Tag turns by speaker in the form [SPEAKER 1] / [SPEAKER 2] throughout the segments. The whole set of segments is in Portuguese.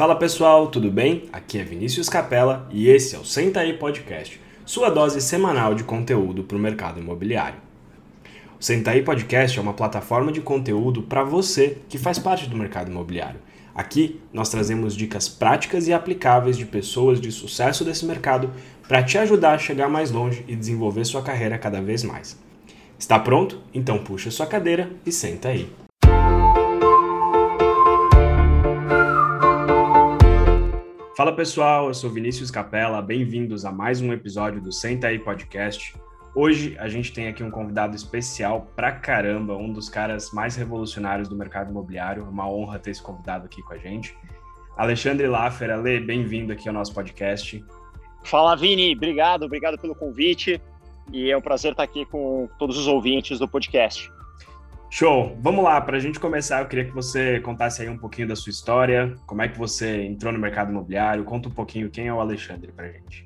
[SPEAKER 1] Fala pessoal, tudo bem? Aqui é Vinícius Capella e esse é o Senta aí Podcast, sua dose semanal de conteúdo para o mercado imobiliário. O Senta aí Podcast é uma plataforma de conteúdo para você que faz parte do mercado imobiliário. Aqui nós trazemos dicas práticas e aplicáveis de pessoas de sucesso desse mercado para te ajudar a chegar mais longe e desenvolver sua carreira cada vez mais. Está pronto? Então puxa sua cadeira e senta aí. Fala pessoal, eu sou Vinícius Capella, bem-vindos a mais um episódio do Senta aí Podcast. Hoje a gente tem aqui um convidado especial pra caramba, um dos caras mais revolucionários do mercado imobiliário. Uma honra ter esse convidado aqui com a gente. Alexandre Laffer, Ale, bem-vindo aqui ao nosso podcast.
[SPEAKER 2] Fala Vini, obrigado, obrigado pelo convite e é um prazer estar aqui com todos os ouvintes do podcast.
[SPEAKER 1] Show! Vamos lá, para a gente começar, eu queria que você contasse aí um pouquinho da sua história, como é que você entrou no mercado imobiliário, conta um pouquinho quem é o Alexandre para a gente.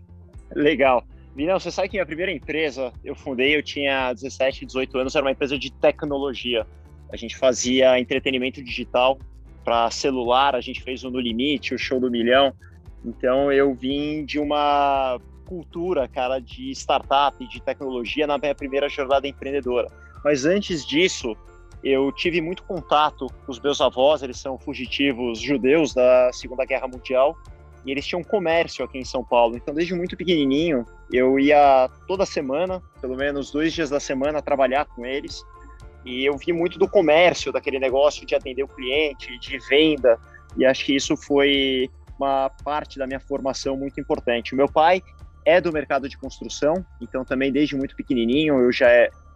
[SPEAKER 2] Legal. Vinão, você sabe que minha primeira empresa eu fundei, eu tinha 17, 18 anos, era uma empresa de tecnologia. A gente fazia entretenimento digital para celular, a gente fez o No Limite, o Show do Milhão. Então eu vim de uma cultura, cara, de startup, de tecnologia na minha primeira jornada empreendedora. Mas antes disso, eu tive muito contato com os meus avós, eles são fugitivos judeus da Segunda Guerra Mundial, e eles tinham comércio aqui em São Paulo. Então, desde muito pequenininho, eu ia toda semana, pelo menos dois dias da semana, trabalhar com eles. E eu vi muito do comércio, daquele negócio de atender o cliente, de venda. E acho que isso foi uma parte da minha formação muito importante. O meu pai é do mercado de construção, então também desde muito pequenininho eu já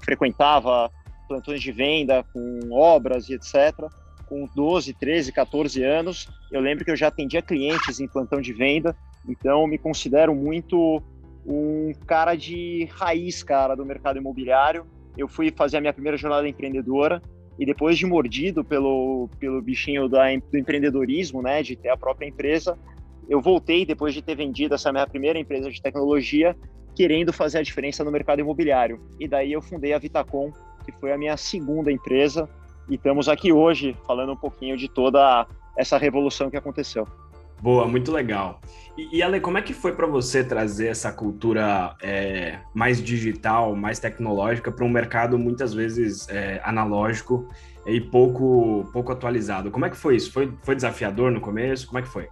[SPEAKER 2] frequentava plantões de venda com obras e etc. Com 12, 13, 14 anos, eu lembro que eu já atendia clientes em plantão de venda, então me considero muito um cara de raiz, cara, do mercado imobiliário. Eu fui fazer a minha primeira jornada empreendedora e depois de mordido pelo, pelo bichinho da, do empreendedorismo, né, de ter a própria empresa, eu voltei depois de ter vendido essa minha primeira empresa de tecnologia, querendo fazer a diferença no mercado imobiliário. E daí eu fundei a Vitacom, que foi a minha segunda empresa, e estamos aqui hoje falando um pouquinho de toda essa revolução que aconteceu.
[SPEAKER 1] Boa, muito legal. E, e Ale, como é que foi para você trazer essa cultura é, mais digital, mais tecnológica para um mercado muitas vezes é, analógico e pouco, pouco atualizado? Como é que foi isso? Foi, foi desafiador no começo? Como é que foi?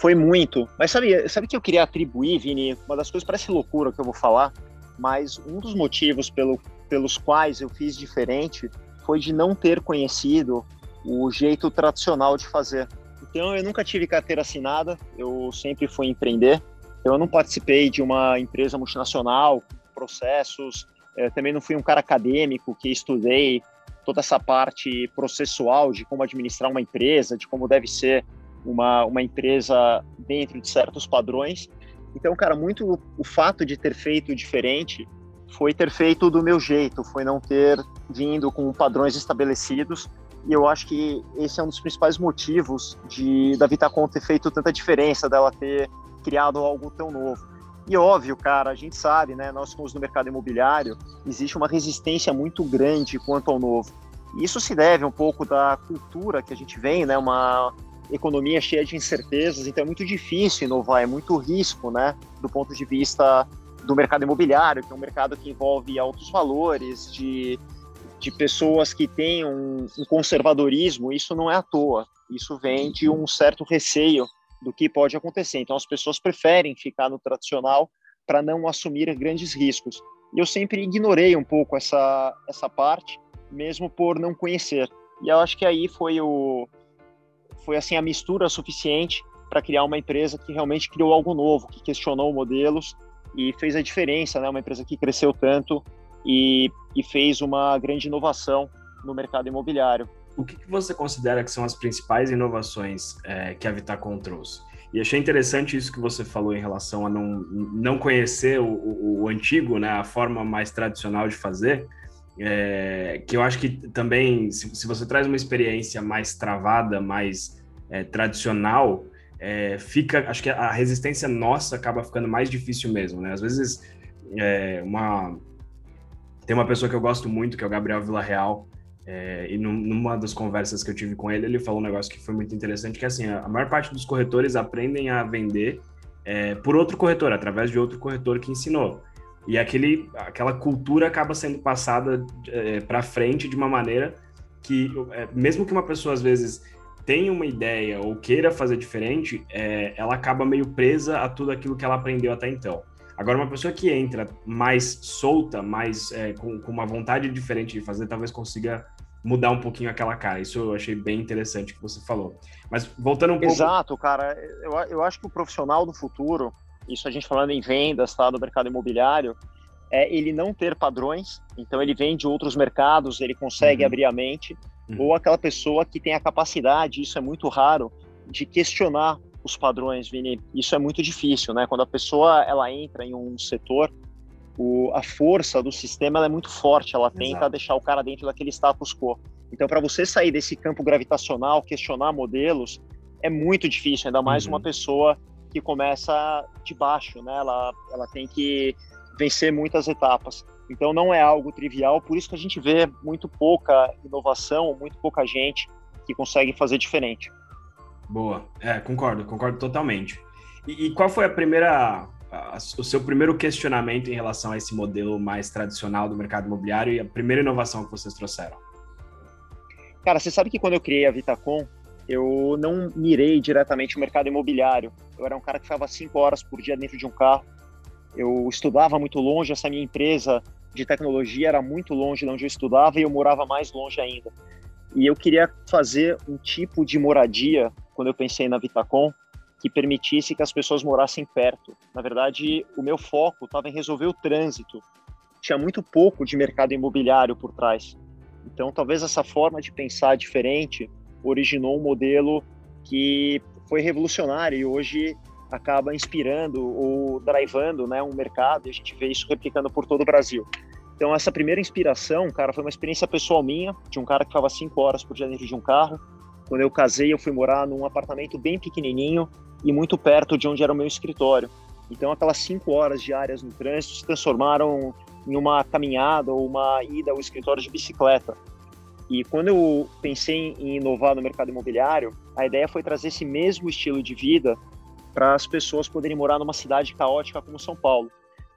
[SPEAKER 2] Foi muito. Mas sabe, sabe que eu queria atribuir, Vini? Uma das coisas parece loucura que eu vou falar, mas um dos motivos pelo, pelos quais eu fiz diferente foi de não ter conhecido o jeito tradicional de fazer. Então, eu nunca tive carteira assinada, eu sempre fui empreender. Então, eu não participei de uma empresa multinacional, processos. Eu também não fui um cara acadêmico que estudei toda essa parte processual de como administrar uma empresa, de como deve ser uma, uma empresa dentro de certos padrões. Então, cara, muito o fato de ter feito diferente foi ter feito do meu jeito, foi não ter vindo com padrões estabelecidos e eu acho que esse é um dos principais motivos de da Vitacom ter feito tanta diferença, dela ter criado algo tão novo. E óbvio, cara, a gente sabe, né? Nós somos no mercado imobiliário, existe uma resistência muito grande quanto ao novo. E isso se deve um pouco da cultura que a gente vem, né? Uma economia cheia de incertezas, então é muito difícil inovar, é muito risco, né? Do ponto de vista do mercado imobiliário, que é um mercado que envolve altos valores, de de pessoas que têm um, um conservadorismo, isso não é à toa. Isso vem de um certo receio do que pode acontecer. Então, as pessoas preferem ficar no tradicional para não assumir grandes riscos. E eu sempre ignorei um pouco essa, essa parte, mesmo por não conhecer. E eu acho que aí foi o foi assim a mistura suficiente para criar uma empresa que realmente criou algo novo, que questionou modelos e fez a diferença, né? Uma empresa que cresceu tanto e, e fez uma grande inovação no mercado imobiliário.
[SPEAKER 1] O que, você considera que são as principais inovações é, que a Vitacom trouxe? E achei interessante isso que você falou em relação a não, não conhecer o, o, o antigo, né, a forma mais tradicional de fazer, é, que eu acho que também, se, se, você traz uma experiência mais travada, mais é, tradicional, é, fica, acho que a resistência nossa acaba ficando mais difícil mesmo, né? Às vezes, é, uma, tem uma pessoa que eu gosto muito, que é o Gabriel Villarreal, É, e numa das conversas que eu tive com ele, ele falou um negócio que foi muito interessante, que é assim, a maior parte dos corretores aprendem a vender é, por outro corretor, através de outro corretor que ensinou. E aquele, aquela cultura acaba sendo passada é, para frente de uma maneira que, é, mesmo que uma pessoa às vezes tenha uma ideia ou queira fazer diferente, é, ela acaba meio presa a tudo aquilo que ela aprendeu até então. Agora, uma pessoa que entra mais solta, mais é, com, com, uma vontade diferente de fazer, talvez consiga mudar um pouquinho aquela cara. Isso eu achei bem interessante que você falou. Mas voltando um pouco.
[SPEAKER 2] Exato, cara. Eu, eu acho que o profissional do futuro, isso a gente falando em vendas, tá, do mercado imobiliário, é ele não ter padrões. Então, ele vem de outros mercados, ele consegue uhum. abrir a mente. Uhum. Ou aquela pessoa que tem a capacidade, isso é muito raro, de questionar os padrões, Vini. Isso é muito difícil, né? Quando a pessoa ela entra em um setor, o, a força do sistema é muito forte, ela tenta Exato. deixar o cara dentro daquele status quo. Então, para você sair desse campo gravitacional, questionar modelos, é muito difícil, ainda mais uhum. uma pessoa que começa de baixo, né? Ela, ela tem que vencer muitas etapas. Então, não é algo trivial, por isso que a gente vê muito pouca inovação, muito pouca gente que consegue fazer diferente.
[SPEAKER 1] Boa, é, concordo, concordo totalmente. E, e qual foi a primeira, a, o seu primeiro questionamento em relação a esse modelo mais tradicional do mercado imobiliário e a primeira inovação que vocês trouxeram?
[SPEAKER 2] Cara, você sabe que quando eu criei a Vitacom, eu não mirei diretamente o mercado imobiliário. Eu era um cara que ficava cinco horas por dia dentro de um carro. Eu estudava muito longe, essa minha empresa de tecnologia era muito longe de onde eu estudava e eu morava mais longe ainda. E eu queria fazer um tipo de moradia, quando eu pensei na Vitacom, que permitisse que as pessoas morassem perto. Na verdade, o meu foco estava em resolver o trânsito. Tinha muito pouco de mercado imobiliário por trás. Então, talvez essa forma de pensar diferente originou um modelo que foi revolucionário e hoje acaba inspirando ou drivando né, um mercado e a gente vê isso replicando por todo o Brasil. Então, essa primeira inspiração, cara, foi uma experiência pessoal minha, de um cara que ficava cinco horas por dia dentro de um carro. Quando eu casei, eu fui morar num apartamento bem pequenininho e muito perto de onde era o meu escritório. Então, aquelas cinco horas diárias no trânsito se transformaram em uma caminhada ou uma ida ao escritório de bicicleta. E quando eu pensei em inovar no mercado imobiliário, a ideia foi trazer esse mesmo estilo de vida para as pessoas poderem morar numa cidade caótica como São Paulo.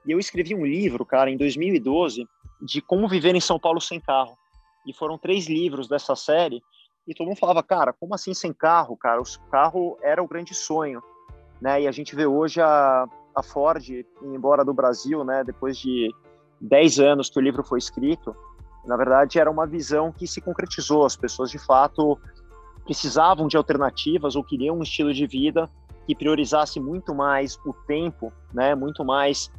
[SPEAKER 2] E eu escrevi um livro, cara, em 2012, de como viver em São Paulo sem carro. E foram três livros dessa série. E todo mundo falava, cara, como assim sem carro, cara? O carro era o grande sonho, né? E a gente vê hoje a, a Ford embora do Brasil, né? Depois de 10 anos que o livro foi escrito. Na verdade, era uma visão que se concretizou. As pessoas, de fato, precisavam de alternativas ou queriam um estilo de vida que priorizasse muito mais o tempo, né? Muito mais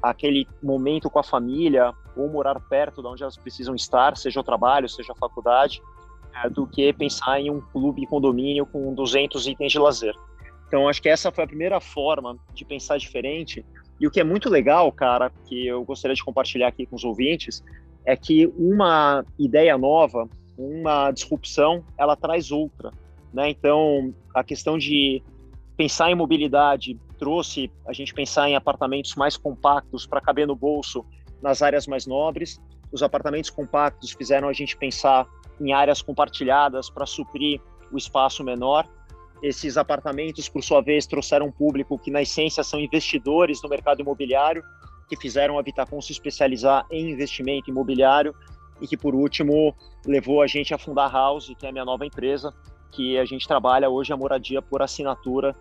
[SPEAKER 2] aquele momento com a família ou morar perto de onde elas precisam estar, seja o trabalho, seja a faculdade, é, do que pensar em um clube condomínio com 200 itens de lazer. Então, acho que essa foi a primeira forma de pensar diferente. E o que é muito legal, cara, que eu gostaria de compartilhar aqui com os ouvintes, é que uma ideia nova, uma disrupção, ela traz outra. Né? Então, a questão de pensar em mobilidade trouxe a gente pensar em apartamentos mais compactos para caber no bolso nas áreas mais nobres. Os apartamentos compactos fizeram a gente pensar em áreas compartilhadas para suprir o espaço menor. Esses apartamentos, por sua vez, trouxeram um público que, na essência, são investidores no mercado imobiliário, que fizeram a Vitacom se especializar em investimento imobiliário e que, por último, levou a gente a fundar a House, que é a minha nova empresa, que a gente trabalha hoje a moradia por assinatura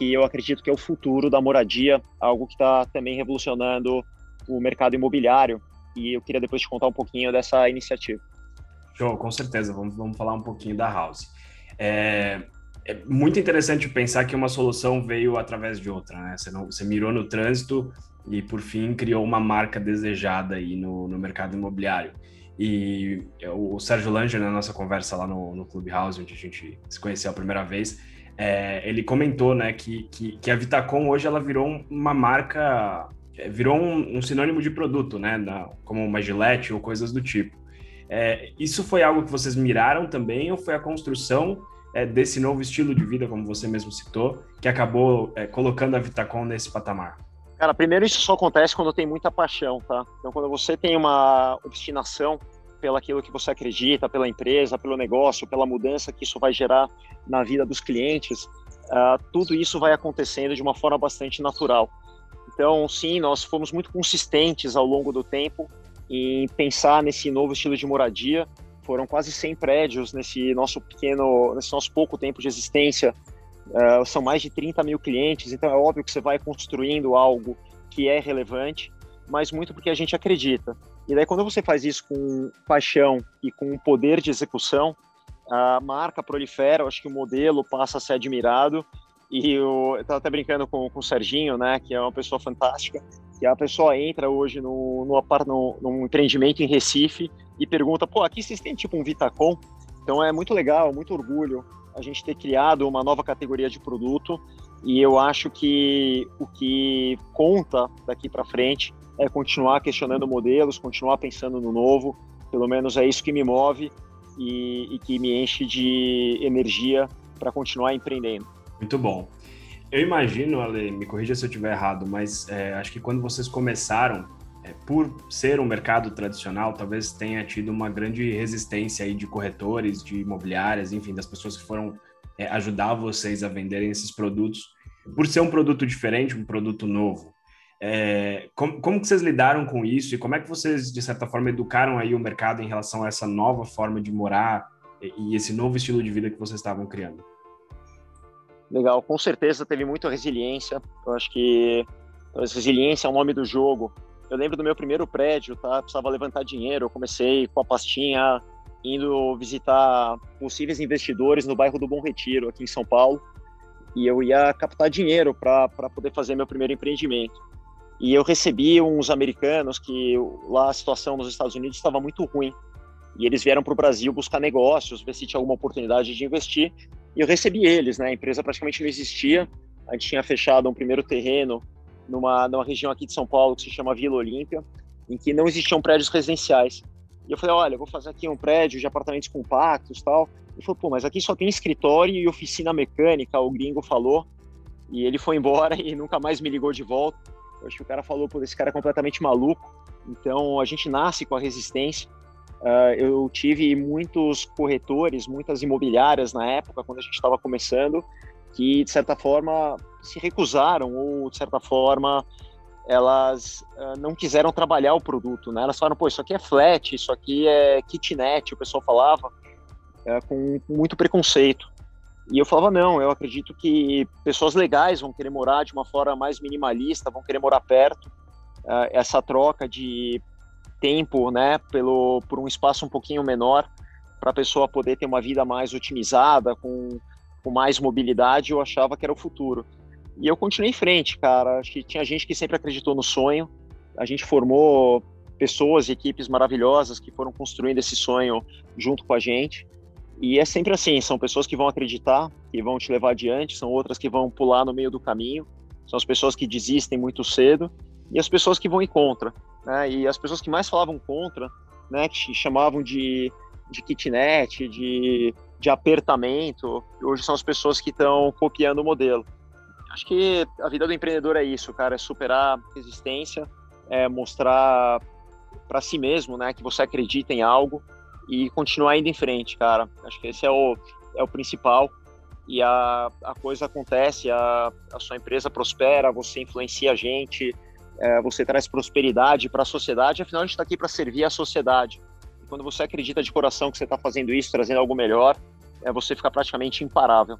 [SPEAKER 2] que eu acredito que é o futuro da moradia, algo que está também revolucionando o mercado imobiliário. E eu queria depois te contar um pouquinho dessa iniciativa.
[SPEAKER 1] Show, com certeza. Vamos, vamos falar um pouquinho da House. É, é muito interessante pensar que uma solução veio através de outra, né? Você, não, você mirou no trânsito e, por fim, criou uma marca desejada aí no, no mercado imobiliário. E o Sérgio Langer, na nossa conversa lá no, no Clubhouse, onde a gente se conheceu a primeira vez, é, ele comentou né, que, que, que, a Vitacom hoje ela virou uma marca, é, virou um, um sinônimo de produto, né, na, como uma Gillette ou coisas do tipo. É, isso foi algo que vocês miraram também ou foi a construção é, desse novo estilo de vida, como você mesmo citou, que acabou é, colocando a Vitacom nesse patamar?
[SPEAKER 2] Cara, primeiro isso só acontece quando tem muita paixão, tá? Então, quando você tem uma obstinação pelo aquilo que você acredita, pela empresa, pelo negócio, pela mudança que isso vai gerar na vida dos clientes, uh, tudo isso vai acontecendo de uma forma bastante natural. Então, sim, nós fomos muito consistentes ao longo do tempo em pensar nesse novo estilo de moradia. Foram quase 100 prédios nesse nosso pequeno, nesse nosso pouco tempo de existência. Uh, são mais de 30 mil clientes, então é óbvio que você vai construindo algo que é relevante, mas muito porque a gente acredita. E daí, quando você faz isso com paixão e com poder de execução, a marca prolifera, eu acho que o modelo passa a ser admirado. E eu estava até brincando com, com o Serginho, né, que é uma pessoa fantástica, que a pessoa entra hoje no, no, no, num empreendimento em Recife e pergunta, pô, aqui vocês têm tipo um Vitacom? Então é muito legal, muito orgulho a gente ter criado uma nova categoria de produto e eu acho que o que conta daqui para frente é continuar questionando modelos, continuar pensando no novo. Pelo menos é isso que me move e, e que me enche de energia para continuar empreendendo.
[SPEAKER 1] Muito bom. Eu imagino, Ale, me corrija se eu estiver errado, mas é, acho que quando vocês começaram, é, por ser um mercado tradicional, talvez tenha tido uma grande resistência aí de corretores, de imobiliárias, enfim, das pessoas que foram é, ajudar vocês a venderem esses produtos, por ser um produto diferente, um produto novo. É, como, como que vocês lidaram com isso e como é que vocês, de certa forma, educaram aí o mercado em relação a essa nova forma de morar e, e esse novo estilo de vida que vocês estavam criando?
[SPEAKER 2] Legal, com certeza teve muita resiliência. Eu acho que resiliência é o nome do jogo. Eu lembro do meu primeiro prédio, tá? Precisava levantar dinheiro. Eu comecei com a pastinha indo visitar possíveis investidores no bairro do Bom Retiro, aqui em São Paulo. E eu ia captar dinheiro para poder fazer meu primeiro empreendimento. E eu recebi uns americanos que lá a situação nos Estados Unidos estava muito ruim. E eles vieram para o Brasil buscar negócios, ver se tinha alguma oportunidade de investir. E eu recebi eles, né? A empresa praticamente não existia. A gente tinha fechado um primeiro terreno numa, numa região aqui de São Paulo que se chama Vila Olímpia, em que não existiam prédios residenciais. E eu falei, olha, eu vou fazer aqui um prédio de apartamentos compactos tal. Ele falou, pô, mas aqui só tem escritório e oficina mecânica, o gringo falou. E ele foi embora e nunca mais me ligou de volta. Eu acho que o cara falou, pô, esse cara é completamente maluco. Então, a gente nasce com a resistência. Uh, eu tive muitos corretores, muitas imobiliárias na época, quando a gente estava começando, que, de certa forma, se recusaram ou, de certa forma, elas uh, não quiseram trabalhar o produto, né? Elas falaram, pô, isso aqui é flat, isso aqui é kitnet, o pessoal falava, uh, com, muito preconceito. E eu falava, não, eu acredito que pessoas legais vão querer morar de uma forma mais minimalista, vão querer morar perto. Uh, essa troca de tempo, né, pelo, por um espaço um pouquinho menor, para a pessoa poder ter uma vida mais otimizada, com, com mais mobilidade, eu achava que era o futuro. E eu continuei em frente, cara. Acho que tinha gente que sempre acreditou no sonho. A gente formou pessoas e equipes maravilhosas que foram construindo esse sonho junto com a gente. E é sempre assim, são pessoas que vão acreditar, que vão te levar adiante, são outras que vão pular no meio do caminho, são as pessoas que desistem muito cedo e as pessoas que vão ir contra. Né? E as pessoas que mais falavam contra, né, que chamavam de, de kitnet, de, de apertamento, hoje são as pessoas que estão copiando o modelo. Acho que a vida do empreendedor é isso, cara, é superar resistência, é mostrar para si mesmo, né, que você acredita em algo e continuar indo em frente, cara. Acho que esse é o, é o principal. E a, a coisa acontece, a, a sua empresa prospera, você influencia a gente, é, você traz prosperidade para a sociedade. Afinal, a gente está aqui para servir a sociedade. E quando você acredita de coração que você está fazendo isso, trazendo algo melhor, é, você fica praticamente imparável.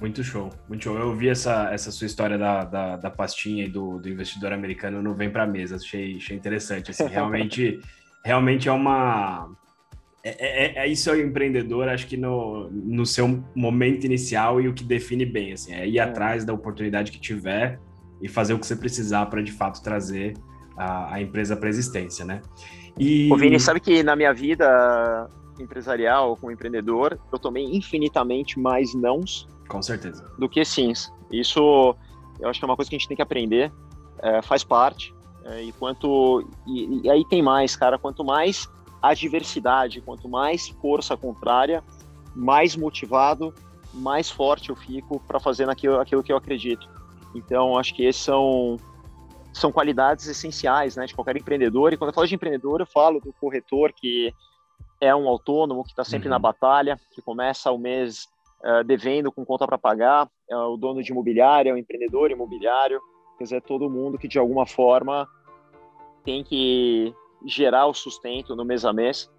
[SPEAKER 1] Muito show, muito show. Eu vi essa, essa sua história da, da, da pastinha e do, do investidor americano não vem para mesa, achei, achei interessante. Assim, realmente, realmente é uma é, é, é, é, isso é o empreendedor, acho que no, no seu momento inicial e o que define bem, assim, é ir é. atrás da oportunidade que tiver e fazer o que você precisar para de fato trazer a, a empresa para existência, né?
[SPEAKER 2] E... Ô Vini, sabe que na minha vida empresarial, como empreendedor, eu tomei infinitamente mais nãos
[SPEAKER 1] com certeza.
[SPEAKER 2] do que sims. Isso eu acho que é uma coisa que a gente tem que aprender, é, faz parte. É, e quanto e, e, aí tem mais, cara. Quanto mais adversidade, quanto mais força contrária, mais motivado, mais forte eu fico para fazer naquilo, aquilo que eu acredito. Então, acho que esses são, são qualidades essenciais né, de qualquer empreendedor. E quando eu falo de empreendedor, eu falo do corretor que é um autônomo que está sempre uhum. na batalha, que começa o mês uh, devendo com conta para pagar, é o dono de imobiliário, é o empreendedor imobiliário, quer dizer, é todo mundo que de alguma forma tem que gerar o sustento no mês a mês.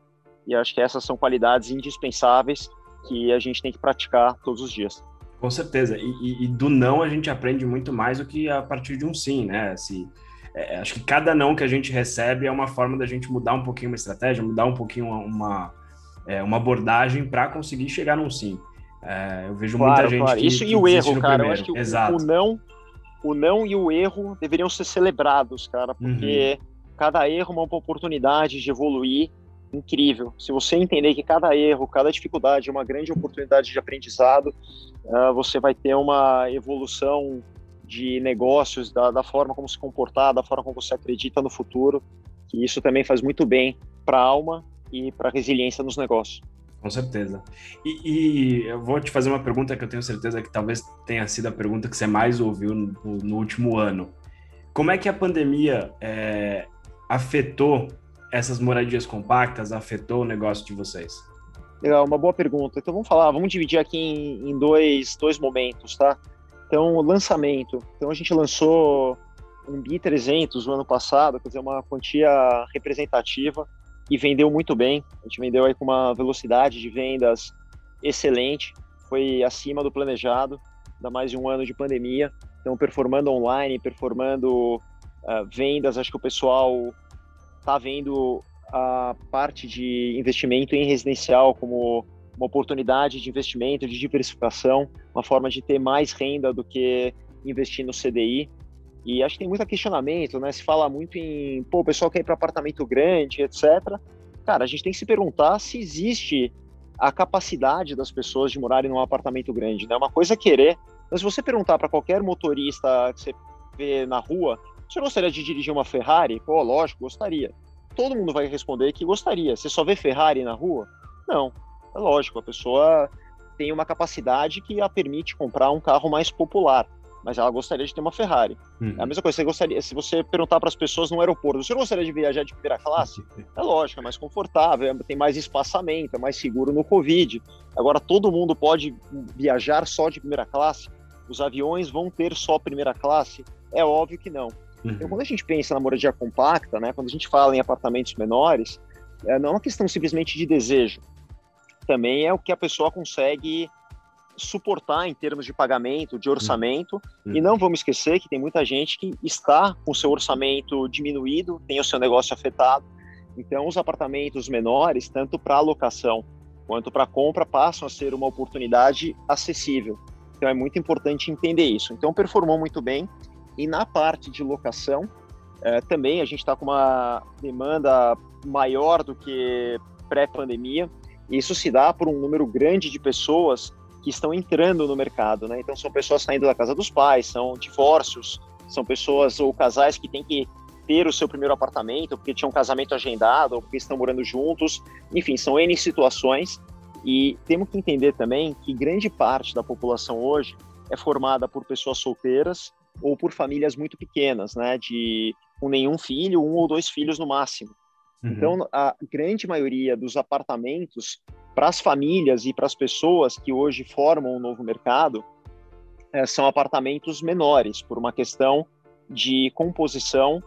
[SPEAKER 2] E acho que essas são qualidades indispensáveis que a gente tem que praticar todos os dias.
[SPEAKER 1] Com certeza. E, e, e do não a gente aprende muito mais do que a partir de um sim, né? Se, é, acho que cada não que a gente recebe é uma forma da gente mudar um pouquinho uma estratégia, mudar um pouquinho uma, uma, é, uma abordagem para conseguir chegar num sim. É, eu vejo claro, muita gente. Claro.
[SPEAKER 2] Que, Isso que e o erro, cara. Primeiro. Eu acho que Exato. o não, o não e o erro deveriam ser celebrados, cara, porque uhum. Cada erro é uma oportunidade de evoluir incrível. Se você entender que cada erro, cada dificuldade é uma grande oportunidade de aprendizado, uh, você vai ter uma evolução de negócios, da, da, forma como se comportar, da forma como você acredita no futuro, que isso também faz muito bem para a alma e para a resiliência nos negócios.
[SPEAKER 1] Com certeza. E, e, eu vou te fazer uma pergunta que eu tenho certeza que talvez tenha sido a pergunta que você mais ouviu no, no último ano. Como é que a pandemia é, afetou essas moradias compactas, afetou o negócio de vocês?
[SPEAKER 2] Legal, uma boa pergunta. Então vamos falar, vamos dividir aqui em, em dois, dois momentos, tá? Então, lançamento. Então a gente lançou um BI 300 no ano passado, quer dizer, uma quantia representativa e vendeu muito bem. A gente vendeu aí com uma velocidade de vendas excelente, foi acima do planejado, ainda mais de um ano de pandemia. Então, performando online, performando uh, vendas, acho que o pessoal está vendo a parte de investimento em residencial como uma oportunidade de investimento, de diversificação, uma forma de ter mais renda do que investir no CDI. E acho que tem muito questionamento, né? Se fala muito em, pô, o pessoal quer ir para apartamento grande, etc. Cara, a gente tem que se perguntar se existe a capacidade das pessoas de morarem num apartamento grande, né? Uma coisa é querer, mas se você perguntar para qualquer motorista que você vê na rua, você gostaria de dirigir uma Ferrari? Pô, lógico, gostaria. Todo mundo vai responder que gostaria. Você só vê Ferrari na rua? Não. É lógico, a pessoa tem uma capacidade que a permite comprar um carro mais popular mas ela gostaria de ter uma Ferrari. Uhum. É a mesma coisa, você gostaria, se você perguntar para as pessoas no aeroporto, você gostaria de viajar de primeira classe? É lógico, é mais confortável, é, tem mais espaçamento, é mais seguro no Covid. Agora, todo mundo pode viajar só de primeira classe? Os aviões vão ter só primeira classe? É óbvio que não. Uhum. Então, quando a gente pensa na moradia compacta, né, quando a gente fala em apartamentos menores, é, não é uma questão simplesmente de desejo. Também é o que a pessoa consegue suportar em termos de pagamento, de orçamento. Uhum. E não vamos esquecer que tem muita gente que está com seu orçamento diminuído, tem o seu negócio afetado. Então, os apartamentos menores, tanto para alocação quanto para compra, passam a ser uma oportunidade acessível. Então, é muito importante entender isso. Então, performou muito bem. E na parte de locação, é, também a gente está com uma demanda maior do que pré-pandemia. Isso se dá por um número grande de pessoas que estão entrando no mercado, né? Então são pessoas saindo da casa dos pais, são divórcios, são pessoas ou casais que têm que ter o seu primeiro apartamento porque tinham um casamento agendado ou porque estão morando juntos. Enfim, são N situações e temos que entender também que grande parte da população hoje é formada por pessoas solteiras ou por famílias muito pequenas, né, de com nenhum filho, um ou dois filhos no máximo. Uhum. Então, a grande maioria dos apartamentos para as famílias e para as pessoas que hoje formam o um novo mercado, é, são apartamentos menores, por uma questão de composição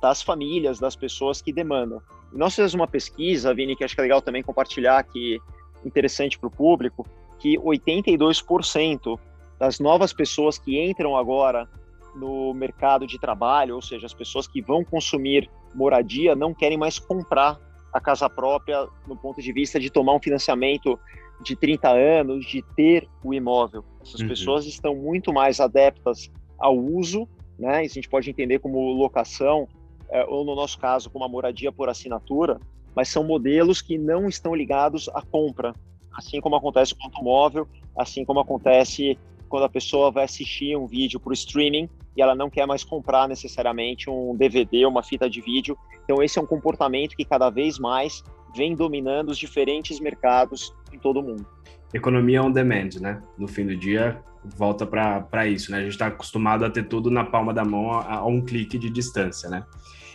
[SPEAKER 2] das famílias, das pessoas que demandam. E nós fizemos uma pesquisa, Vini, que acho que é legal também compartilhar aqui, interessante para o público, que 82% das novas pessoas que entram agora no mercado de trabalho, ou seja, as pessoas que vão consumir moradia, não querem mais comprar a casa própria no ponto de vista de tomar um financiamento de 30 anos, de ter o imóvel. Essas uhum. pessoas estão muito mais adeptas ao uso, né? Isso a gente pode entender como locação, é, ou no nosso caso, como a moradia por assinatura, mas são modelos que não estão ligados à compra, assim como acontece com o automóvel, assim como acontece quando a pessoa vai assistir um vídeo por streaming e ela não quer mais comprar necessariamente um DVD, uma fita de vídeo. Então esse é um comportamento que cada vez mais vem dominando os diferentes mercados em todo o mundo.
[SPEAKER 1] Economia on demand, né? No fim do dia, volta para isso, né? A gente está acostumado a ter tudo na palma da mão a, a, um clique de distância, né?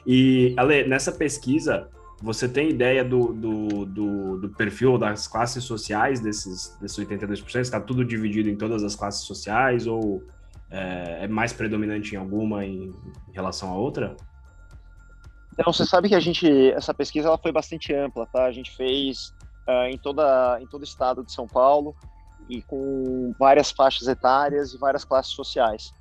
[SPEAKER 1] E, Ale, nessa pesquisa, você tem ideia do, do, do, do perfil das classes sociais desses, desses 82%? Está tudo dividido em todas as classes sociais ou é, é mais predominante em alguma em, em, relação a outra?
[SPEAKER 2] Então, você sabe que a gente, essa pesquisa ela foi bastante ampla, tá? A gente fez uh, em, toda, em todo o estado de São Paulo e com várias faixas etárias e várias classes sociais.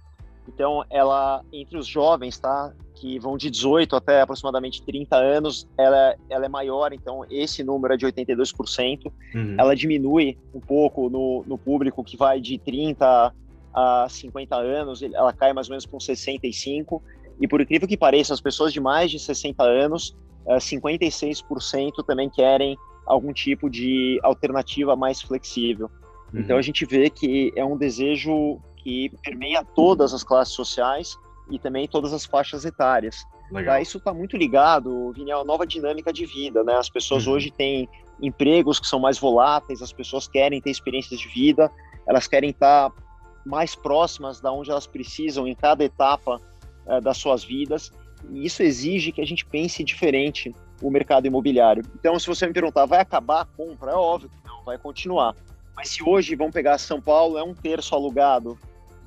[SPEAKER 2] Então, ela, entre os jovens, tá, que vão de 18 até aproximadamente 30 anos, ela, ela é maior, então esse número é de 82%. Uhum. Ela diminui um pouco no, no público que vai de 30 a 50 anos, ela cai mais ou menos com 65%. E por incrível que pareça, as pessoas de mais de 60 anos, 56% eh, também querem algum tipo de alternativa mais flexível. Uhum. Então a gente vê que é um desejo que permeia todas as classes sociais e também todas as faixas etárias. Tá? Isso está muito ligado, Vini, à nova dinâmica de vida. Né? As pessoas uhum. hoje têm empregos que são mais voláteis, as pessoas querem ter experiências de vida, elas querem estar tá mais próximas da onde elas precisam em cada etapa é, das suas vidas. E isso exige que a gente pense diferente o mercado imobiliário. Então, se você me perguntar, vai acabar a compra? É óbvio que não, vai continuar. Mas se hoje, vamos pegar São Paulo, é um terço alugado,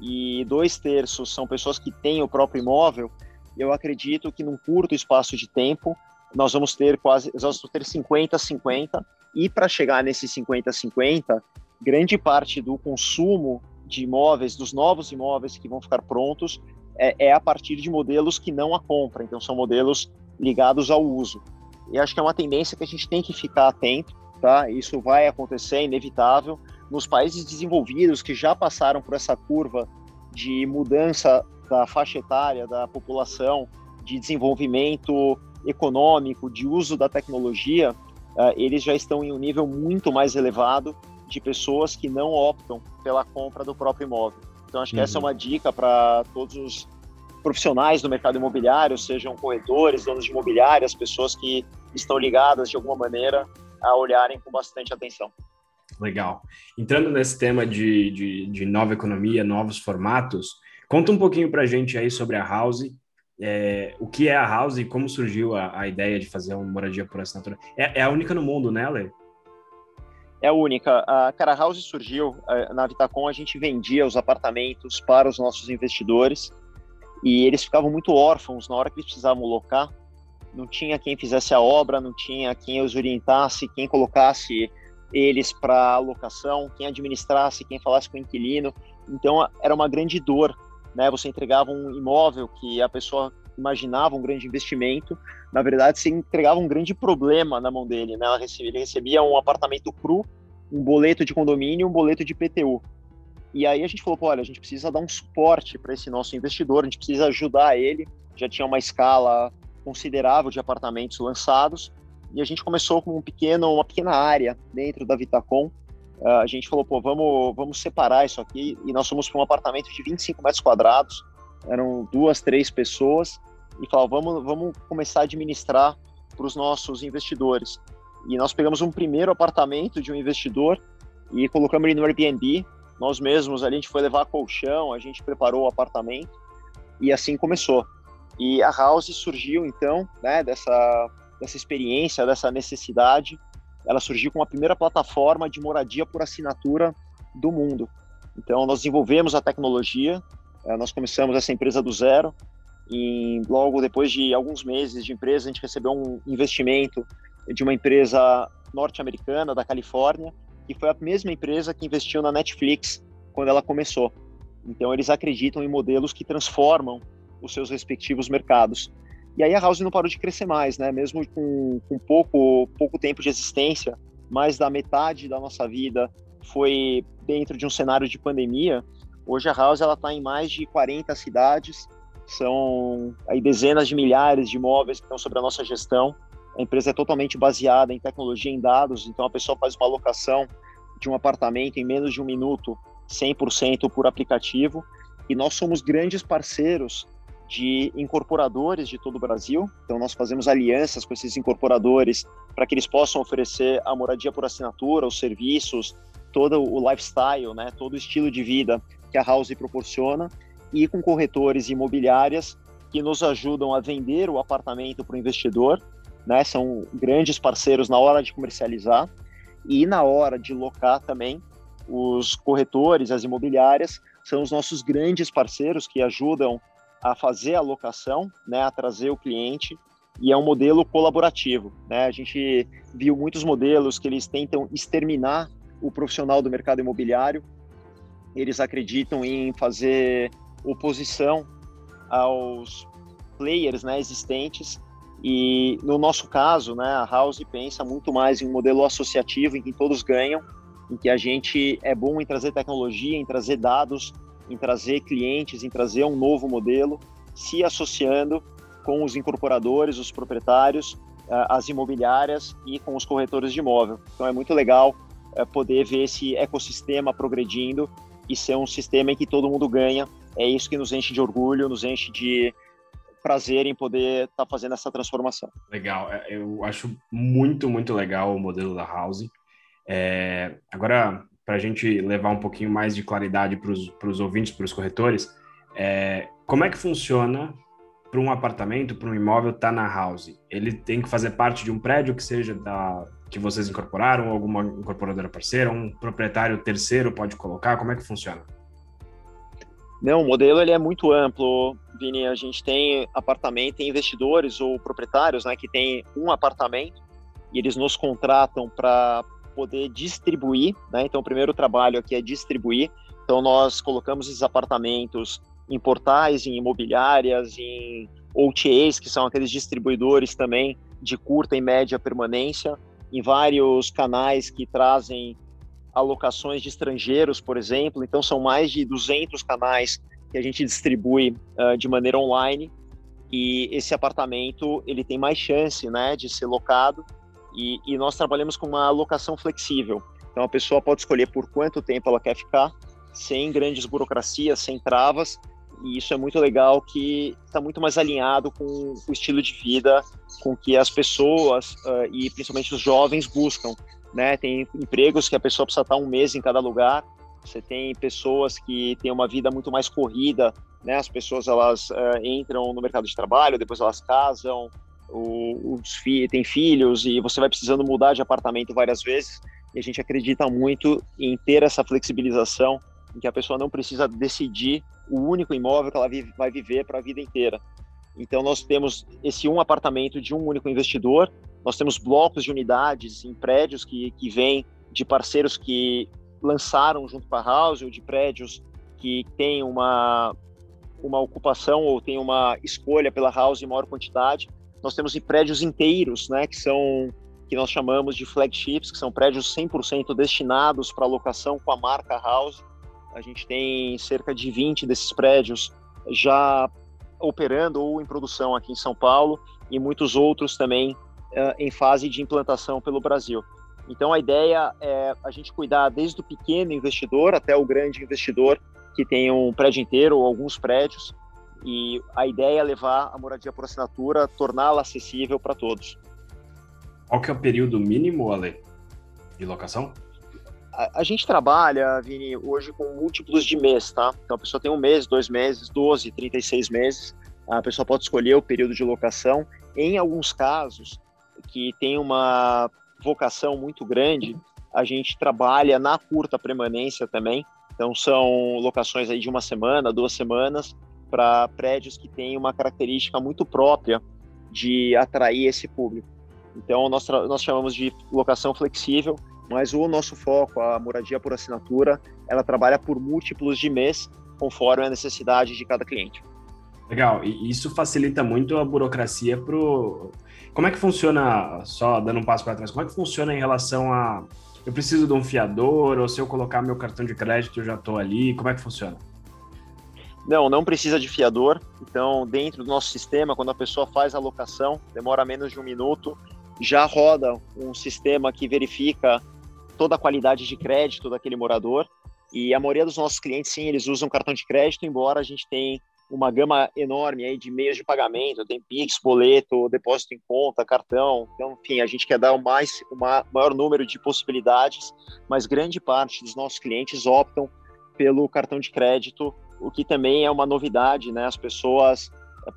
[SPEAKER 2] e dois terços são pessoas que têm o próprio imóvel, eu acredito que num curto espaço de tempo nós vamos ter quase, nós vamos ter 50-50 e para chegar nesse 50-50, grande parte do consumo de imóveis, dos novos imóveis que vão ficar prontos, é, é a partir de modelos que não a compra, então são modelos ligados ao uso. E acho que é uma tendência que a gente tem que ficar atento, tá? Isso vai acontecer, é inevitável, nos países desenvolvidos que já passaram por essa curva de mudança da faixa etária da população, de desenvolvimento econômico, de uso da tecnologia, uh, eles já estão em um nível muito mais elevado de pessoas que não optam pela compra do próprio imóvel. Então, acho que uhum. essa é uhum. uma dica para todos os profissionais do mercado imobiliário, sejam corretores, donos de imobiliárias, pessoas que estão ligadas de alguma maneira a olharem com bastante atenção.
[SPEAKER 1] Legal. Entrando nesse tema de, de, de nova economia, novos formatos, conta um pouquinho para a gente aí sobre a House, é, o que é a House e como surgiu a, a ideia de fazer uma moradia por assinatura. É, é, a única no mundo, né, Lê?
[SPEAKER 2] É única. A Cara House surgiu na Vitacom, a gente vendia os apartamentos para os nossos investidores e eles ficavam muito órfãos na hora que eles precisavam locar. Não tinha quem fizesse a obra, não tinha quem os orientasse, quem colocasse eles para alocação, quem administrasse, quem falasse com o inquilino. Então era uma grande dor, né? Você entregava um imóvel que a pessoa imaginava um grande investimento, na verdade você entregava um grande problema na mão dele, né? Ele recebia um apartamento cru, um boleto de condomínio, um boleto de PTU. E aí a gente falou, olha, a gente precisa dar um suporte para esse nosso investidor, a gente precisa ajudar ele. Já tinha uma escala considerável de apartamentos lançados e a gente começou com um pequeno, uma pequena área dentro da Vitacom. Uh, a gente falou, pô, vamos, vamos separar isso aqui. E nós fomos para um apartamento de 25 metros quadrados. Eram duas, três pessoas. E falou, vamos, vamos começar a administrar para os nossos investidores. E nós pegamos um primeiro apartamento de um investidor e colocamos ele no Airbnb. Nós mesmos, ali, a gente foi levar colchão, a gente preparou o apartamento. E assim começou. E a House surgiu, então, né, dessa dessa experiência, dessa necessidade, ela surgiu com a primeira plataforma de moradia por assinatura do mundo. Então, nós desenvolvemos a tecnologia, eh, nós começamos essa empresa do zero, e logo depois de alguns meses de empresa, a gente recebeu um investimento de uma empresa norte-americana da Califórnia, que foi a mesma empresa que investiu na Netflix quando ela começou. Então, eles acreditam em modelos que transformam os seus respectivos mercados. E aí a House não parou de crescer mais, né? Mesmo com, com pouco, pouco tempo de existência, mais da metade da nossa vida foi dentro de um cenário de pandemia. Hoje a House ela está em mais de 40 cidades, são aí dezenas de milhares de imóveis que estão sob a nossa gestão. A empresa é totalmente baseada em tecnologia em dados, então a pessoa faz uma alocação de um apartamento em menos de um minuto, 100% por aplicativo. E nós somos grandes parceiros de incorporadores de todo o Brasil. Então, nós fazemos alianças com esses incorporadores para que eles possam oferecer a moradia por assinatura, os serviços, todo o lifestyle, né, todo o estilo de vida que a House proporciona, e com corretores imobiliárias que nos ajudam a vender o apartamento para o investidor. né? São grandes parceiros na hora de comercializar e na hora de locar também. Os corretores, as imobiliárias, são os nossos grandes parceiros que ajudam a fazer a locação, né, a trazer o cliente, e é um modelo colaborativo. Né? A gente viu muitos modelos que eles tentam exterminar o profissional do mercado imobiliário, eles acreditam em fazer oposição aos players né, existentes e no nosso caso, né, a House pensa muito mais em um modelo associativo em que todos ganham, em que a gente é bom em trazer tecnologia, em trazer dados, em trazer clientes, em trazer um novo modelo, se associando com os incorporadores, os proprietários, eh, as imobiliárias e com os corretores de imóvel. Então é muito legal eh, poder ver esse ecossistema progredindo e ser um sistema em que todo mundo ganha. É isso que nos enche de orgulho, nos enche de prazer em poder estar tá fazendo essa transformação.
[SPEAKER 1] Legal, é, eu acho muito, muito legal o modelo da House. É, agora, para a gente levar um pouquinho mais de claridade para os ouvintes, para os corretores, é, como é que funciona para um apartamento, para um imóvel estar tá na House? Ele tem que fazer parte de um prédio que seja da que vocês incorporaram, alguma incorporadora parceira, um proprietário terceiro pode colocar? Como é que funciona?
[SPEAKER 2] Não, o modelo ele é muito amplo, Vini. A gente tem apartamento, tem investidores ou proprietários né, que tem um apartamento e eles nos contratam para poder distribuir. Né? Então, o primeiro trabalho aqui é distribuir. Então, nós colocamos esses apartamentos em portais, em imobiliárias, em OTAs, que são aqueles distribuidores também de curta e média permanência, em vários canais que trazem alocações de estrangeiros, por exemplo. Então, são mais de 200 canais que a gente distribui uh, de maneira online. E esse apartamento ele tem mais chance né, de ser locado. E, e nós trabalhamos com uma alocação flexível. Então, a pessoa pode escolher por quanto tempo ela quer ficar, sem grandes burocracias, sem travas. E isso é muito legal, que está muito mais alinhado com o estilo de vida com que as pessoas uh, e principalmente os jovens buscam né? Tem empregos que a pessoa precisa estar um mês em cada lugar. Você tem pessoas que têm uma vida muito mais corrida, né? As pessoas elas uh, entram no mercado de trabalho, depois elas casam, os fi têm filhos e você vai precisando mudar de apartamento várias vezes. E a gente acredita muito em ter essa flexibilização, em que a pessoa não precisa decidir o único imóvel que ela vive, vai viver para a vida inteira. Então nós temos esse um apartamento de um único investidor nós temos blocos de unidades em prédios que, que vêm de parceiros que lançaram junto com a House ou de prédios que têm uma, uma ocupação ou tem uma escolha pela House em maior quantidade. Nós temos prédios inteiros, né, que são que nós chamamos de flagships, que são prédios 100% destinados para locação com a marca House. A gente tem cerca de 20 desses prédios já operando ou em produção aqui em São Paulo e muitos outros também uh, em fase de implantação pelo Brasil. Então a ideia é a gente cuidar desde o pequeno investidor até o grande investidor que tem um prédio inteiro ou alguns prédios. E a ideia é levar a moradia por assinatura, torná-la acessível para todos.
[SPEAKER 1] Qual que é o período mínimo, Ale, de locação?
[SPEAKER 2] A, a, gente trabalha, Vini, hoje com múltiplos de mês, tá? Então a pessoa tem um mês, dois meses, 12, 36 meses. A pessoa pode escolher o período de locação. Em alguns casos, que tem uma vocação muito grande, a gente trabalha na curta permanência também. Então são locações aí de uma semana, duas semanas, para prédios que têm uma característica muito própria de atrair esse público. Então nós, nós chamamos de locação flexível, mas o nosso foco, a moradia por assinatura, ela trabalha por múltiplos de mês, conforme a necessidade de cada cliente.
[SPEAKER 1] Legal, e isso facilita muito a burocracia para como é que funciona, só dando um passo para trás, como é que funciona em relação a eu preciso de um fiador, ou se eu colocar meu cartão de crédito eu já estou ali, como é que funciona?
[SPEAKER 2] Não, não precisa de fiador. Então, dentro do nosso sistema, quando a pessoa faz a locação, demora menos de um minuto, já roda um sistema que verifica toda a qualidade de crédito daquele morador. E a maioria dos nossos clientes, sim, eles usam cartão de crédito, embora a gente tenha uma gama enorme aí de meios de pagamento, tem Pix, boleto, depósito em conta, cartão. Então, enfim, a gente quer dar o mais, o maior número de possibilidades, mas grande parte dos nossos clientes optam pelo cartão de crédito, o que também é uma novidade, né? As pessoas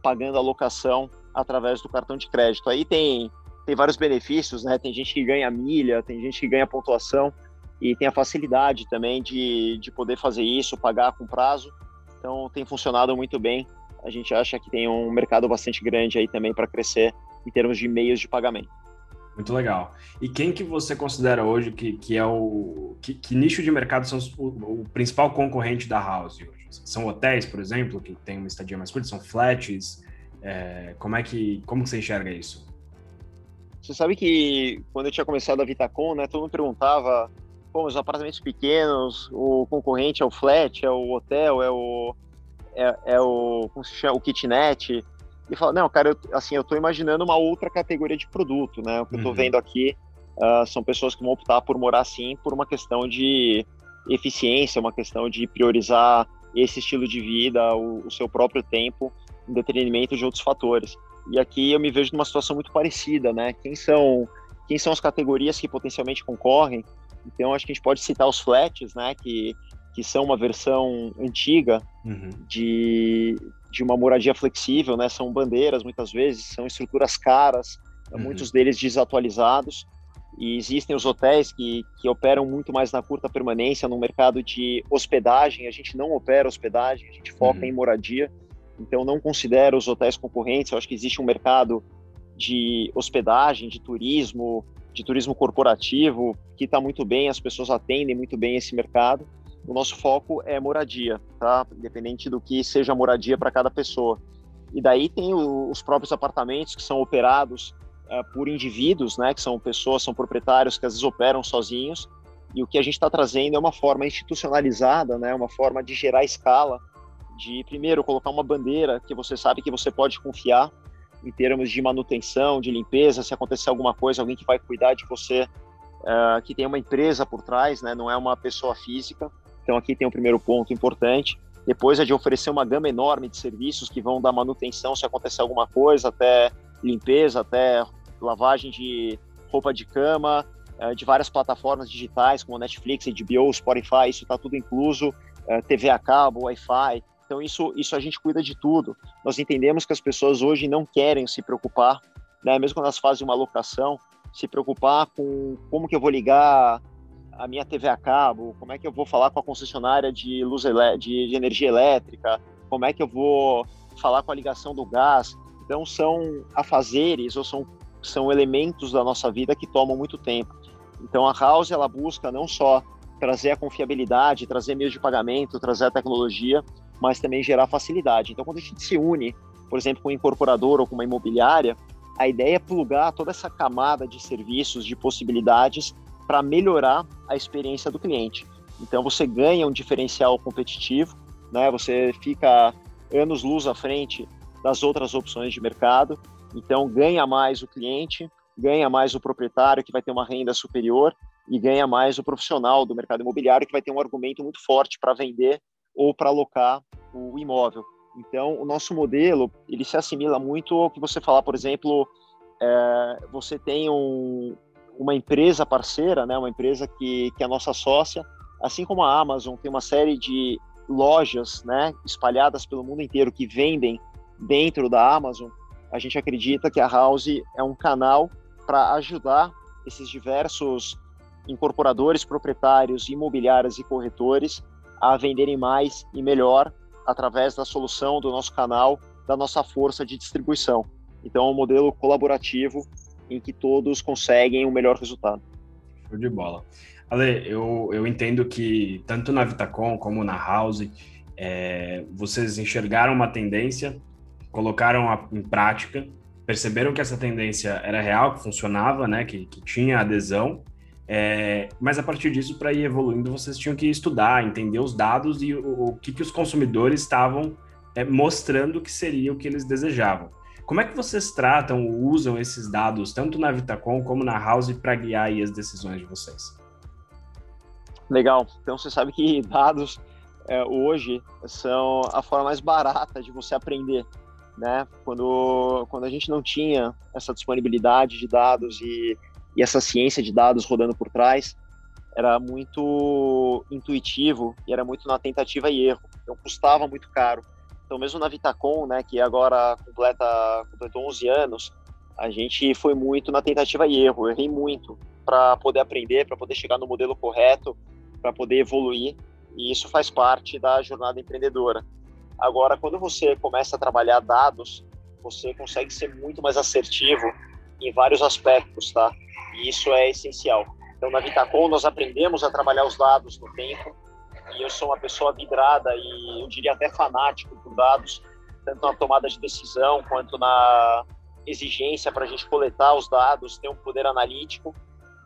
[SPEAKER 2] pagando a locação através do cartão de crédito. Aí tem tem vários benefícios, né? Tem gente que ganha milha, tem gente que ganha pontuação e tem a facilidade também de, de poder fazer isso, pagar com prazo. Então tem funcionado muito bem. A gente acha que tem um mercado bastante grande aí também para crescer em termos de meios de pagamento.
[SPEAKER 1] Muito legal. E quem que você considera hoje que, que é o que, que nicho de mercado são os, o, o, principal concorrente da House hoje? São hotéis, por exemplo, que tem uma estadia mais curta, são flats. É, como é que como você enxerga isso?
[SPEAKER 2] Você sabe que quando eu tinha começado a Vitacom, né, todo mundo perguntava, pô, os apartamentos pequenos, o concorrente é o flat, é o hotel, é o é, é o como se chama, o kitnet e fala, não, cara, eu, assim, eu tô imaginando uma outra categoria de produto, né? O que eu tô uhum. vendo aqui uh, são pessoas que vão optar por morar sim por uma questão de eficiência, uma questão de priorizar esse estilo de vida, o, o seu próprio tempo, em detrimento de outros fatores. E aqui eu me vejo numa situação muito parecida, né? Quem são, quem são as categorias que potencialmente concorrem? Então, acho que a gente pode citar os flats, né? Que, que são uma versão antiga uhum. de, de uma moradia flexível, né? São bandeiras muitas vezes, são estruturas caras, uhum. muitos deles desatualizados. E existem os hotéis que, que operam muito mais na curta permanência no mercado de hospedagem. A gente não opera hospedagem, a gente foca uhum. em moradia. Então não considero os hotéis concorrentes. Eu acho que existe um mercado de hospedagem, de turismo, de turismo corporativo que está muito bem. As pessoas atendem muito bem esse mercado o nosso foco é moradia, tá? Independente do que seja moradia para cada pessoa. E daí tem o, os próprios apartamentos que são operados uh, por indivíduos, né? Que são pessoas, são proprietários que às vezes operam sozinhos. E o que a gente está trazendo é uma forma institucionalizada, né? Uma forma de gerar escala, de primeiro colocar uma bandeira que você sabe que você pode confiar em termos de manutenção, de limpeza, se acontecer alguma coisa, alguém que vai cuidar de você, uh, que tem uma empresa por trás, né? Não é uma pessoa física. Então aqui tem o um primeiro ponto importante. Depois é de oferecer uma gama enorme de serviços que vão dar manutenção se acontecer alguma coisa, até limpeza, até lavagem de roupa de cama, eh, de várias plataformas digitais como Netflix, HBO, Spotify, isso está tudo incluso, eh, TV a cabo, Wi-Fi. Então isso, isso a gente cuida de tudo. Nós entendemos que as pessoas hoje não querem se preocupar, né, mesmo quando elas fazem uma locação, se preocupar com como que eu vou ligar a minha TV a cabo, como é que eu vou falar com a concessionária de luz de, energia elétrica, como é que eu vou falar com a ligação do gás. Então são afazeres ou são, são elementos da nossa vida que tomam muito tempo. Então a House ela busca não só trazer a confiabilidade, trazer meios de pagamento, trazer a tecnologia, mas também gerar facilidade. Então quando a gente se une, por exemplo, com um incorporador ou com uma imobiliária, a ideia é plugar toda essa camada de serviços, de possibilidades para melhorar a experiência do cliente. Então você ganha um diferencial competitivo, né? Você fica anos luz à frente das outras opções de mercado. Então ganha mais o cliente, ganha mais o proprietário que vai ter uma renda superior e ganha mais o profissional do mercado imobiliário que vai ter um argumento muito forte para vender ou para alocar o imóvel. Então, o nosso modelo ele se assimila muito ao que você falar, por exemplo, é, você tem um, uma empresa parceira, né, uma empresa que, que é a nossa sócia, assim como a Amazon tem uma série de lojas né, espalhadas pelo mundo inteiro que vendem dentro da Amazon, a gente acredita que a House é um canal para ajudar esses diversos incorporadores, proprietários, imobiliários e corretores a venderem mais e melhor através da solução do nosso canal, da nossa força de distribuição. Então, é um modelo colaborativo em que todos conseguem o um melhor resultado.
[SPEAKER 1] Show de bola. Ale, eu, eu entendo que tanto na Vitacom como na House, é, vocês enxergaram uma tendência, colocaram a, em prática, perceberam que essa tendência era real, que funcionava, né, que, que tinha adesão, é, mas a partir disso, para ir evoluindo, vocês tinham que estudar, entender os dados e o, o que, que os consumidores estavam é, mostrando que seria o que eles desejavam. Como é que vocês tratam ou usam esses dados, tanto na Vitacom como na House, para guiar as decisões de vocês?
[SPEAKER 2] Legal. Então, você sabe que dados é, hoje são a forma mais barata de você aprender. Né? Quando, quando a gente não tinha essa disponibilidade de dados e, e essa ciência de dados rodando por trás, era muito intuitivo e era muito na tentativa e erro. Então, custava muito caro. Então, mesmo na Vitacom, né, que agora completa, completou 11 anos, A gente foi muito na tentativa e erro, errei muito para poder aprender, para poder chegar no modelo correto, para poder evoluir, e isso faz parte da jornada empreendedora. Agora, quando você começa a trabalhar dados, você consegue ser muito mais assertivo em vários aspectos, tá? E isso é essencial. Então, na Vitacom, nós aprendemos a trabalhar os dados no tempo, e eu sou uma pessoa vidrada e eu diria até fanático por dados, tanto na tomada de decisão quanto na exigência para a gente coletar os dados, ter um poder analítico.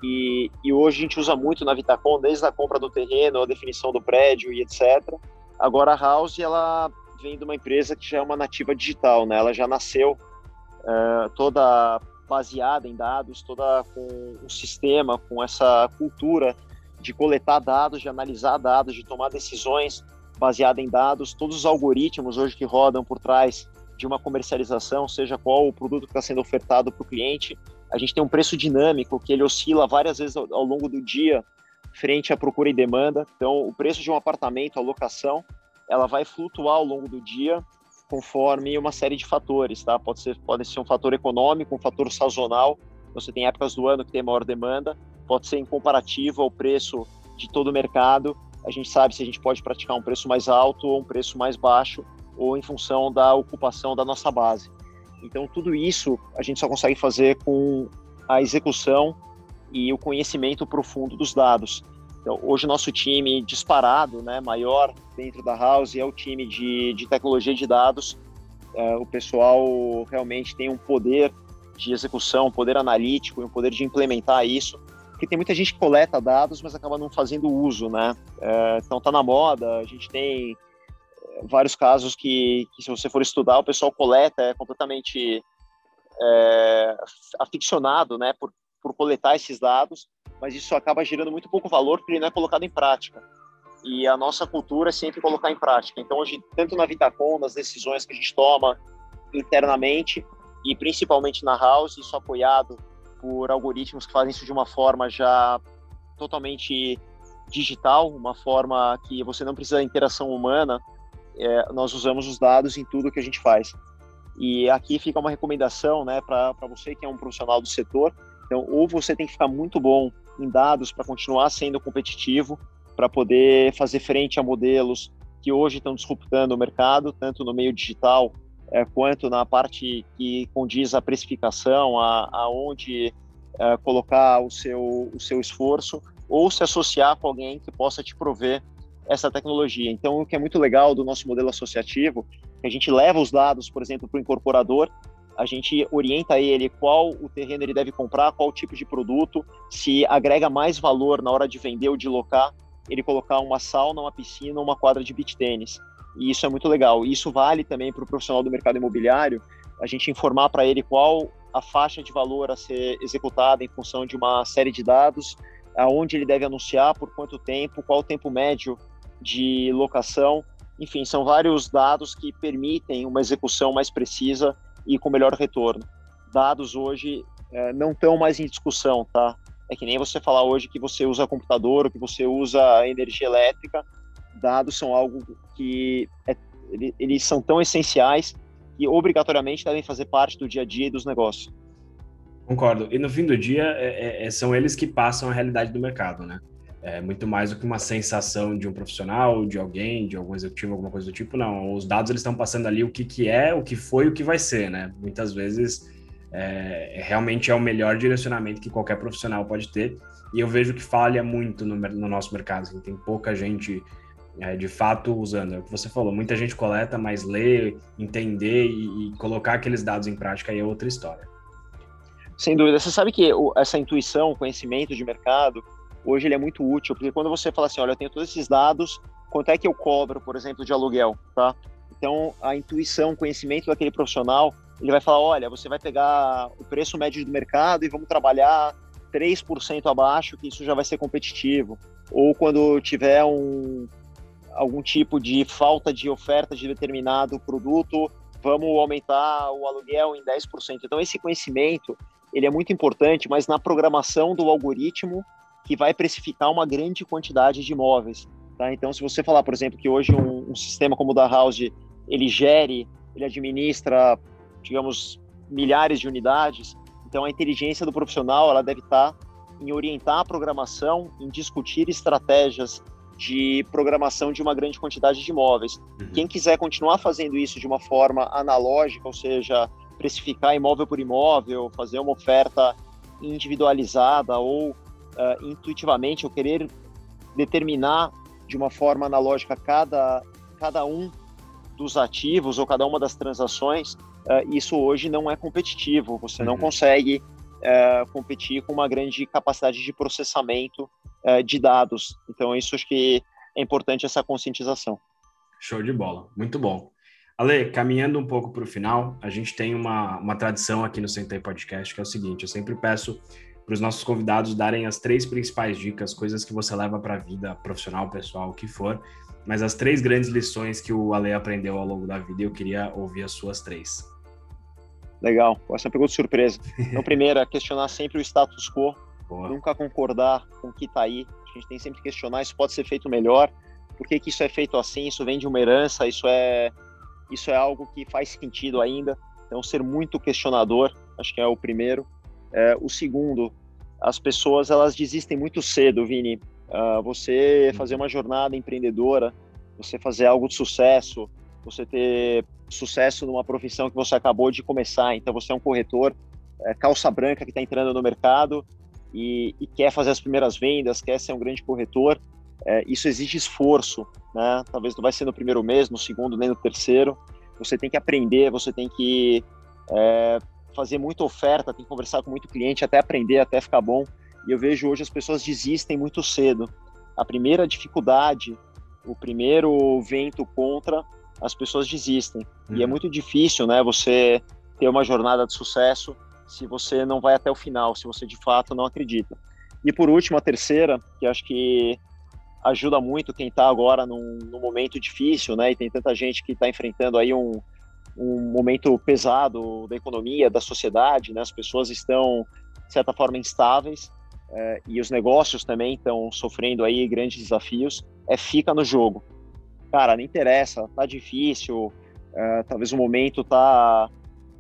[SPEAKER 2] E, e, hoje a gente usa muito na Vitacom, desde a compra do terreno, a definição do prédio e etc. Agora a House, ela vem de uma empresa que já é uma nativa digital, né? Ela já nasceu uh, toda baseada em dados, toda com um sistema, com essa cultura de coletar dados, de analisar dados, de tomar decisões baseada em dados, todos os algoritmos hoje que rodam por trás de uma comercialização, seja qual o produto que está sendo ofertado para o cliente. A gente tem um preço dinâmico que ele oscila várias vezes ao, ao, longo do dia frente à procura e demanda. Então, o preço de um apartamento, a locação, ela vai flutuar ao longo do dia conforme uma série de fatores, tá? Pode ser, pode ser um fator econômico, um fator sazonal. Você tem épocas do ano que tem maior demanda. Pode ser em comparativo ao preço de todo o mercado. A gente sabe se a gente pode praticar um preço mais alto ou um preço mais baixo ou em função da ocupação da nossa base. Então, tudo isso a gente só consegue fazer com a execução e o conhecimento profundo dos dados. Então, hoje, nosso time disparado, né, maior dentro da House, é o time de, de tecnologia de dados. É, o pessoal realmente tem um poder de execução, um poder analítico e um poder de implementar isso. Porque tem muita gente que coleta dados, mas acaba não fazendo uso, né? É, então, tá na moda, a gente tem vários casos que, que, se você for estudar, o pessoal coleta, é completamente é, aficionado né, por, por coletar esses dados, mas isso acaba gerando muito pouco valor porque ele não é colocado em prática. E a nossa cultura é sempre colocar em prática. Então, hoje, tanto na Vitacom, nas decisões que a gente toma internamente e principalmente na House, isso apoiado por algoritmos que fazem isso de uma forma já totalmente digital, uma forma que você não precisa da interação humana, é, nós usamos os dados em tudo que a gente faz. E aqui fica uma recomendação né, para você que é um profissional do setor. Então, ou você tem que ficar muito bom em dados para continuar sendo competitivo, para poder fazer frente a modelos que hoje estão disruptando o mercado, tanto no meio digital é, quanto na parte que condiz a precificação, aonde é, colocar o seu, o seu esforço, ou se associar com alguém que possa te prover essa tecnologia. Então, o que é muito legal do nosso modelo associativo, que a gente leva os dados, por exemplo, para o incorporador, a gente orienta ele qual o terreno ele deve comprar, qual tipo de produto, se agrega mais valor na hora de vender ou de locar, ele colocar uma sauna, uma piscina, uma quadra de beach tênis. E isso é muito legal. Isso vale também para o profissional do mercado imobiliário, a gente informar para ele qual a faixa de valor a ser executada em função de uma série de dados, aonde ele deve anunciar, por quanto tempo, qual o tempo médio de locação. Enfim, são vários dados que permitem uma execução mais precisa e com melhor retorno. Dados hoje é, não estão mais em discussão, tá? É que nem você falar hoje que você usa computador ou que você usa energia elétrica. Dados são algo que é, eles são tão essenciais que obrigatoriamente devem fazer parte do dia a dia dos negócios.
[SPEAKER 1] Concordo. E no fim do dia, é, é são eles que passam a realidade do mercado, né? É muito mais do que uma sensação de um profissional, de alguém, de algum executivo, alguma coisa do tipo, não. Os dados eles estão passando ali o que, que é, o que foi o que vai ser, né? Muitas vezes é, realmente é o melhor direcionamento que qualquer profissional pode ter. E eu vejo que falha muito no, no nosso mercado. Assim, tem pouca gente é, de fato usando. É o que você falou, muita gente coleta, mas ler, entender e, e colocar aqueles dados em prática aí é outra história.
[SPEAKER 2] Sem dúvida. Você sabe que essa intuição, conhecimento de mercado, hoje ele é muito útil, porque quando você fala assim, olha, eu tenho todos esses dados, quanto é que eu cobro, por exemplo, de aluguel, tá? Então, a intuição, o conhecimento daquele profissional, ele vai falar, olha, você vai pegar o preço médio do mercado e vamos trabalhar 3% abaixo, que isso já vai ser competitivo. Ou quando tiver um, algum tipo de falta de oferta de determinado produto, vamos aumentar o aluguel em 10%. Então, esse conhecimento, ele é muito importante, mas na programação do algoritmo que vai precificar uma grande quantidade de imóveis. Tá? Então, se você falar, por exemplo, que hoje um, um sistema como o da House, ele gere, ele administra, digamos, milhares de unidades. Então, a inteligência do profissional ela deve estar em orientar a programação, em discutir estratégias de programação de uma grande quantidade de imóveis. Uhum. Quem quiser continuar fazendo isso de uma forma analógica, ou seja, precificar imóvel por imóvel, fazer uma oferta individualizada ou uh, intuitivamente, ou querer determinar de uma forma analógica cada, cada um dos ativos ou cada uma das transações, uh, isso hoje não é competitivo. Você uhum. não consegue uh, competir com uma grande capacidade de processamento uh, de dados. Então, isso acho que é importante essa conscientização.
[SPEAKER 1] Show de bola, muito bom. Ale, caminhando um pouco para o final, a gente tem uma, uma tradição aqui no Sentei Podcast, que é o seguinte: eu sempre peço para os nossos convidados darem as três principais dicas, coisas que você leva para a vida profissional, pessoal, o que for, mas as três grandes lições que o Ale aprendeu ao longo da vida, eu queria ouvir as suas três.
[SPEAKER 2] Legal, essa é pergunta surpresa. Então, primeiro, é questionar sempre o status quo, Boa. nunca concordar com o que está aí. A gente tem sempre que questionar, isso pode ser feito melhor, por que, que isso é feito assim, isso vem de uma herança, isso é, isso é algo que faz sentido ainda. Então, ser muito questionador, acho que é o primeiro. É, o segundo, as pessoas elas desistem muito cedo, Vini. Uh, você fazer uma jornada empreendedora, você fazer algo de sucesso, você ter sucesso numa profissão que você acabou de começar. Então, você é um corretor, é, calça branca que está entrando no mercado e, e, quer fazer as primeiras vendas, quer ser um grande corretor. É, isso exige esforço, né? Talvez não vai ser no primeiro mês, no segundo, nem no terceiro. Você tem que aprender, você tem que é, fazer muita oferta, tem que conversar com muito cliente até aprender, até ficar bom. E eu vejo hoje as pessoas desistem muito cedo. A primeira dificuldade, o primeiro vento contra, as pessoas desistem. Uhum. E é uhum. muito difícil, né, você ter uma jornada de sucesso se você não vai até o final, se você de fato não acredita. E por último, a terceira, que acho que ajuda muito quem está agora num, num, momento difícil, né, e tem tanta gente que está enfrentando aí um, um momento pesado da economia, da sociedade, né? As pessoas estão, de certa forma, instáveis é, e os negócios também estão sofrendo aí grandes desafios. É fica no jogo. Cara, não interessa, tá difícil, é, talvez o momento tá,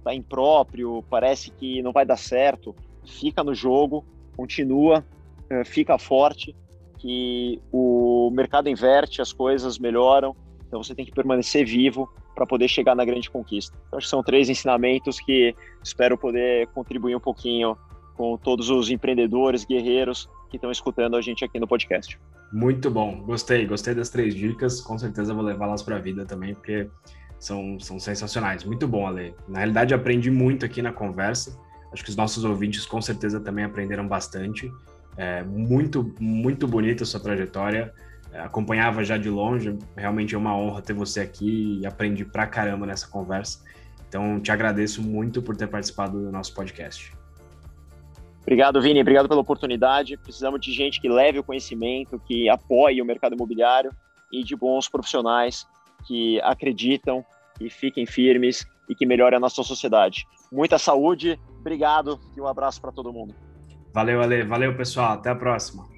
[SPEAKER 2] tá impróprio, parece que não vai dar certo. Fica no jogo, continua, é, fica forte, que o mercado inverte, as coisas melhoram, então você tem que permanecer vivo para poder chegar na grande conquista. Então, acho que são três ensinamentos que espero poder contribuir um pouquinho com todos os empreendedores, guerreiros que estão escutando a gente aqui no podcast.
[SPEAKER 1] Muito bom, gostei, gostei das três dicas, com certeza vou levá-las para a vida também, porque são, são sensacionais. Muito bom, Ale. Na realidade, aprendi muito aqui na conversa, acho que os nossos ouvintes com certeza também aprenderam bastante. É, muito, muito bonita a sua trajetória acompanhava já de longe. Realmente é uma honra ter você aqui e aprendi pra caramba nessa conversa. Então, te agradeço muito por ter participado do nosso podcast.
[SPEAKER 2] Obrigado, Vini. Obrigado pela oportunidade. Precisamos de gente que leve o conhecimento, que apoie o mercado imobiliário e de bons profissionais que acreditam e fiquem firmes e que melhorem a nossa sociedade. Muita saúde, obrigado e um abraço para todo mundo.
[SPEAKER 1] Valeu, Ale. Valeu, pessoal. Até a próxima.